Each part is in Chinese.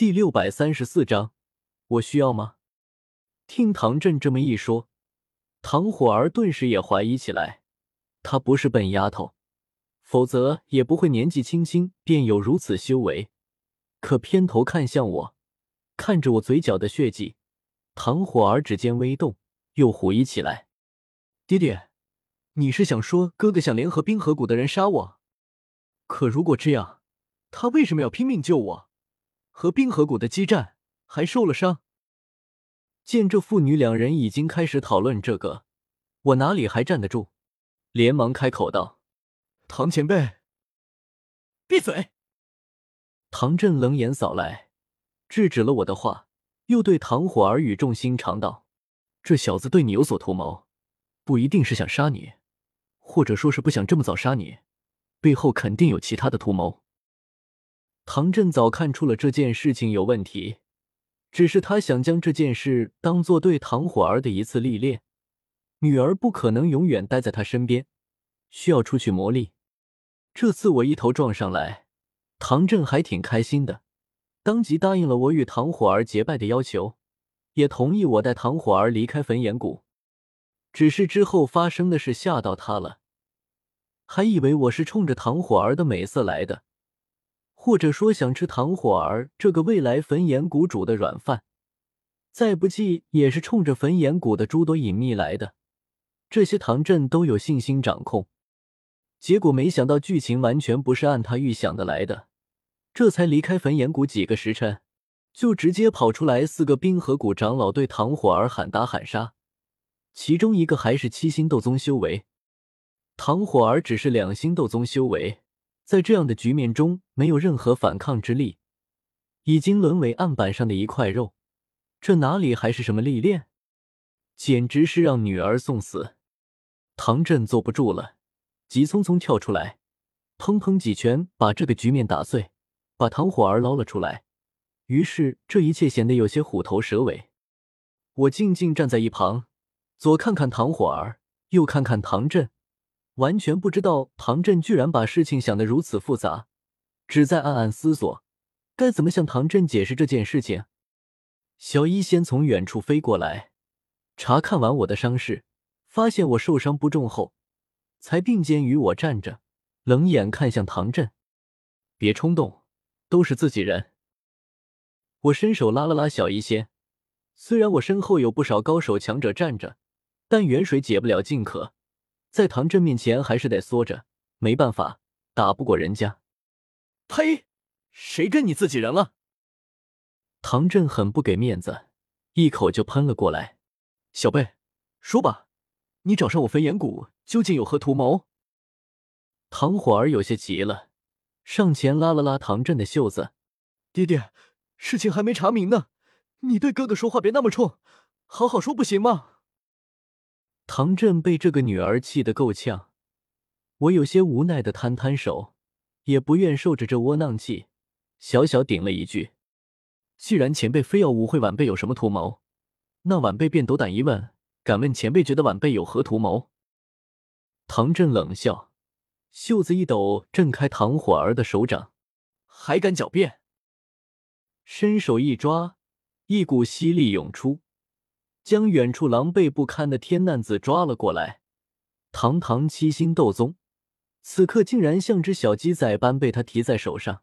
第六百三十四章，我需要吗？听唐振这么一说，唐火儿顿时也怀疑起来。她不是笨丫头，否则也不会年纪轻轻便有如此修为。可偏头看向我，看着我嘴角的血迹，唐火儿指尖微动，又狐疑起来：“爹爹，你是想说哥哥想联合冰河谷的人杀我？可如果这样，他为什么要拼命救我？”和冰河谷的激战还受了伤。见这父女两人已经开始讨论这个，我哪里还站得住？连忙开口道：“唐前辈，闭嘴！”唐振冷眼扫来，制止了我的话，又对唐火儿语重心长道：“这小子对你有所图谋，不一定是想杀你，或者说是不想这么早杀你，背后肯定有其他的图谋。”唐振早看出了这件事情有问题，只是他想将这件事当做对唐火儿的一次历练。女儿不可能永远待在他身边，需要出去磨砺。这次我一头撞上来，唐振还挺开心的，当即答应了我与唐火儿结拜的要求，也同意我带唐火儿离开焚炎谷。只是之后发生的事吓到他了，还以为我是冲着唐火儿的美色来的。或者说想吃唐火儿这个未来焚炎谷主的软饭，再不济也是冲着焚炎谷的诸多隐秘来的。这些唐振都有信心掌控，结果没想到剧情完全不是按他预想的来的。这才离开焚炎谷几个时辰，就直接跑出来四个冰河谷长老对唐火儿喊打喊杀，其中一个还是七星斗宗修为，唐火儿只是两星斗宗修为。在这样的局面中，没有任何反抗之力，已经沦为案板上的一块肉，这哪里还是什么历练？简直是让女儿送死！唐振坐不住了，急匆匆跳出来，砰砰几拳把这个局面打碎，把唐火儿捞了出来。于是这一切显得有些虎头蛇尾。我静静站在一旁，左看看唐火儿，右看看唐振。完全不知道唐振居然把事情想得如此复杂，只在暗暗思索该怎么向唐振解释这件事情。小医仙从远处飞过来，查看完我的伤势，发现我受伤不重后，才并肩与我站着，冷眼看向唐振：“别冲动，都是自己人。”我伸手拉了拉小医仙，虽然我身后有不少高手强者站着，但远水解不了近渴。在唐振面前还是得缩着，没办法，打不过人家。呸！谁跟你自己人了？唐振很不给面子，一口就喷了过来。小贝，说吧，你找上我焚炎谷究竟有何图谋？唐火儿有些急了，上前拉了拉唐振的袖子：“爹爹，事情还没查明呢，你对哥哥说话别那么冲，好好说不行吗？”唐振被这个女儿气得够呛，我有些无奈的摊摊手，也不愿受着这窝囊气，小小顶了一句：“既然前辈非要误会晚辈有什么图谋，那晚辈便斗胆一问，敢问前辈觉得晚辈有何图谋？”唐振冷笑，袖子一抖，震开唐火儿的手掌，还敢狡辩？伸手一抓，一股吸力涌出。将远处狼狈不堪的天难子抓了过来，堂堂七星斗宗，此刻竟然像只小鸡仔般被他提在手上。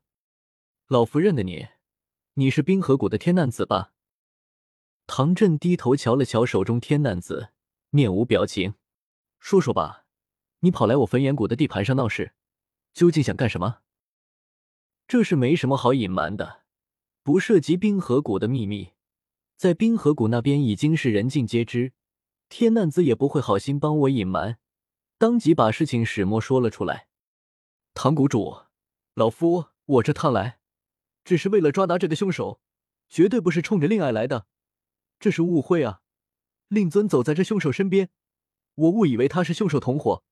老夫认得你，你是冰河谷的天难子吧？唐振低头瞧了瞧手中天难子，面无表情，说说吧，你跑来我焚炎谷的地盘上闹事，究竟想干什么？这是没什么好隐瞒的，不涉及冰河谷的秘密。在冰河谷那边已经是人尽皆知，天难子也不会好心帮我隐瞒，当即把事情始末说了出来。唐谷主，老夫我这趟来，只是为了抓拿这个凶手，绝对不是冲着令爱来的，这是误会啊！令尊走在这凶手身边，我误以为他是凶手同伙，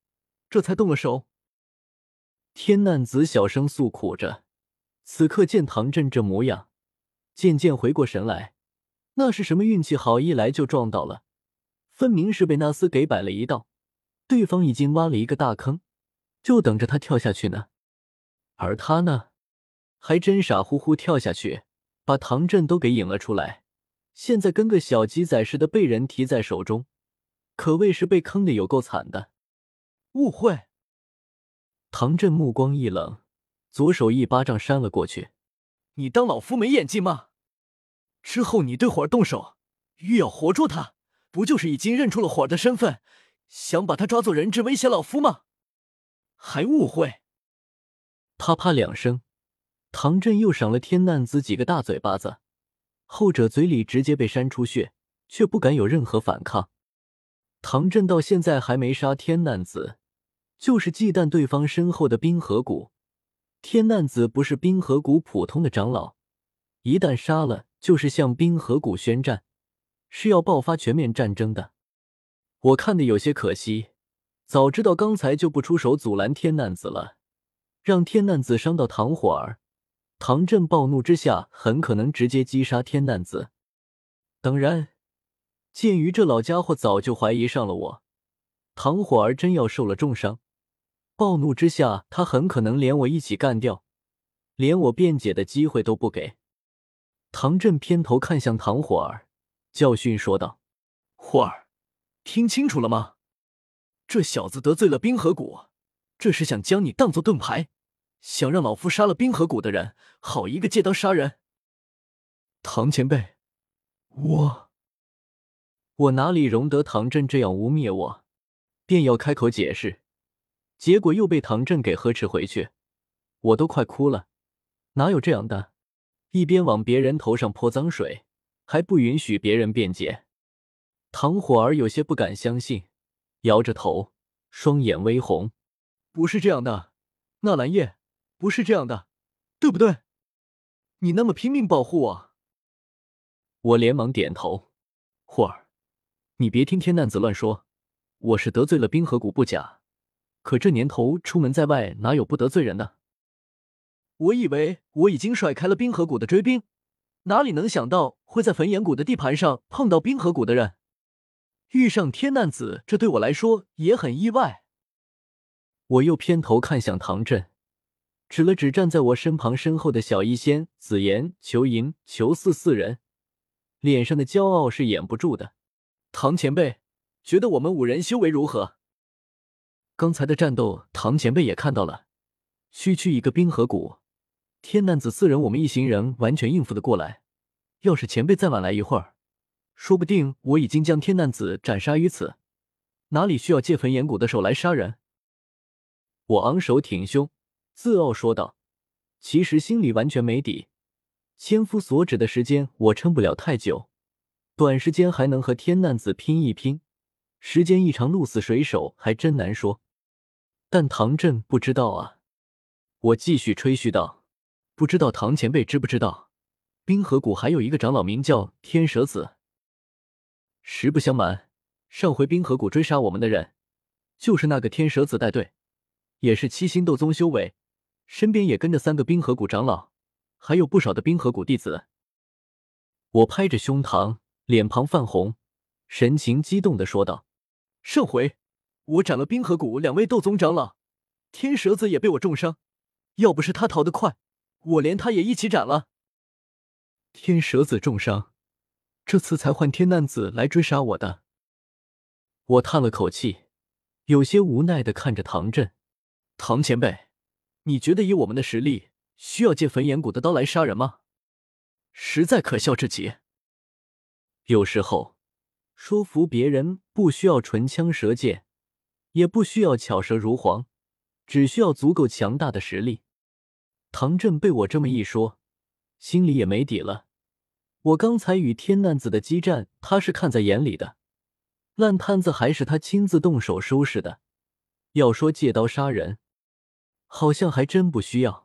这才动了手。天难子小声诉苦着，此刻见唐振这模样，渐渐回过神来。那是什么运气好，一来就撞到了，分明是被纳斯给摆了一道，对方已经挖了一个大坑，就等着他跳下去呢。而他呢，还真傻乎乎跳下去，把唐振都给引了出来，现在跟个小鸡仔似的被人提在手中，可谓是被坑的有够惨的。误会。唐振目光一冷，左手一巴掌扇了过去。你当老夫没眼睛吗？之后你对火儿动手，欲要活捉他，不就是已经认出了火儿的身份，想把他抓做人质威胁老夫吗？还误会？啪啪两声，唐振又赏了天难子几个大嘴巴子，后者嘴里直接被扇出血，却不敢有任何反抗。唐振到现在还没杀天难子，就是忌惮对方身后的冰河谷。天难子不是冰河谷普通的长老，一旦杀了，就是向冰河谷宣战，是要爆发全面战争的。我看的有些可惜，早知道刚才就不出手阻拦天难子了，让天难子伤到唐火儿。唐振暴怒之下，很可能直接击杀天难子。当然，鉴于这老家伙早就怀疑上了我，唐火儿真要受了重伤。暴怒之下，他很可能连我一起干掉，连我辩解的机会都不给。唐振偏头看向唐火儿，教训说道：“火儿，听清楚了吗？这小子得罪了冰河谷，这是想将你当做盾牌，想让老夫杀了冰河谷的人，好一个借刀杀人。”唐前辈，我我哪里容得唐振这样污蔑我？便要开口解释。结果又被唐振给呵斥回去，我都快哭了。哪有这样的？一边往别人头上泼脏水，还不允许别人辩解。唐火儿有些不敢相信，摇着头，双眼微红。不是这样的，纳兰叶，不是这样的，对不对？你那么拼命保护我。我连忙点头。火儿，你别听天难子乱说，我是得罪了冰河谷不假。可这年头出门在外，哪有不得罪人的？我以为我已经甩开了冰河谷的追兵，哪里能想到会在焚炎谷的地盘上碰到冰河谷的人，遇上天难子，这对我来说也很意外。我又偏头看向唐振，指了指站在我身旁身后的小医仙、紫妍、裘莹、裘四四人，脸上的骄傲是掩不住的。唐前辈，觉得我们五人修为如何？刚才的战斗，唐前辈也看到了。区区一个冰河谷，天难子四人，我们一行人完全应付得过来。要是前辈再晚来一会儿，说不定我已经将天难子斩杀于此，哪里需要借焚炎谷的手来杀人？我昂首挺胸，自傲说道。其实心里完全没底。千夫所指的时间，我撑不了太久，短时间还能和天难子拼一拼，时间一长，鹿死谁手还真难说。但唐振不知道啊！我继续吹嘘道：“不知道唐前辈知不知道，冰河谷还有一个长老名叫天蛇子。实不相瞒，上回冰河谷追杀我们的人，就是那个天蛇子带队，也是七星斗宗修为，身边也跟着三个冰河谷长老，还有不少的冰河谷弟子。”我拍着胸膛，脸庞泛红，神情激动的说道：“上回……”我斩了冰河谷两位斗宗长老，天蛇子也被我重伤。要不是他逃得快，我连他也一起斩了。天蛇子重伤，这次才换天难子来追杀我的。我叹了口气，有些无奈的看着唐振。唐前辈，你觉得以我们的实力，需要借焚炎谷的刀来杀人吗？实在可笑至极。有时候，说服别人不需要唇枪舌剑。也不需要巧舌如簧，只需要足够强大的实力。唐振被我这么一说，心里也没底了。我刚才与天难子的激战，他是看在眼里的，烂摊子还是他亲自动手收拾的。要说借刀杀人，好像还真不需要。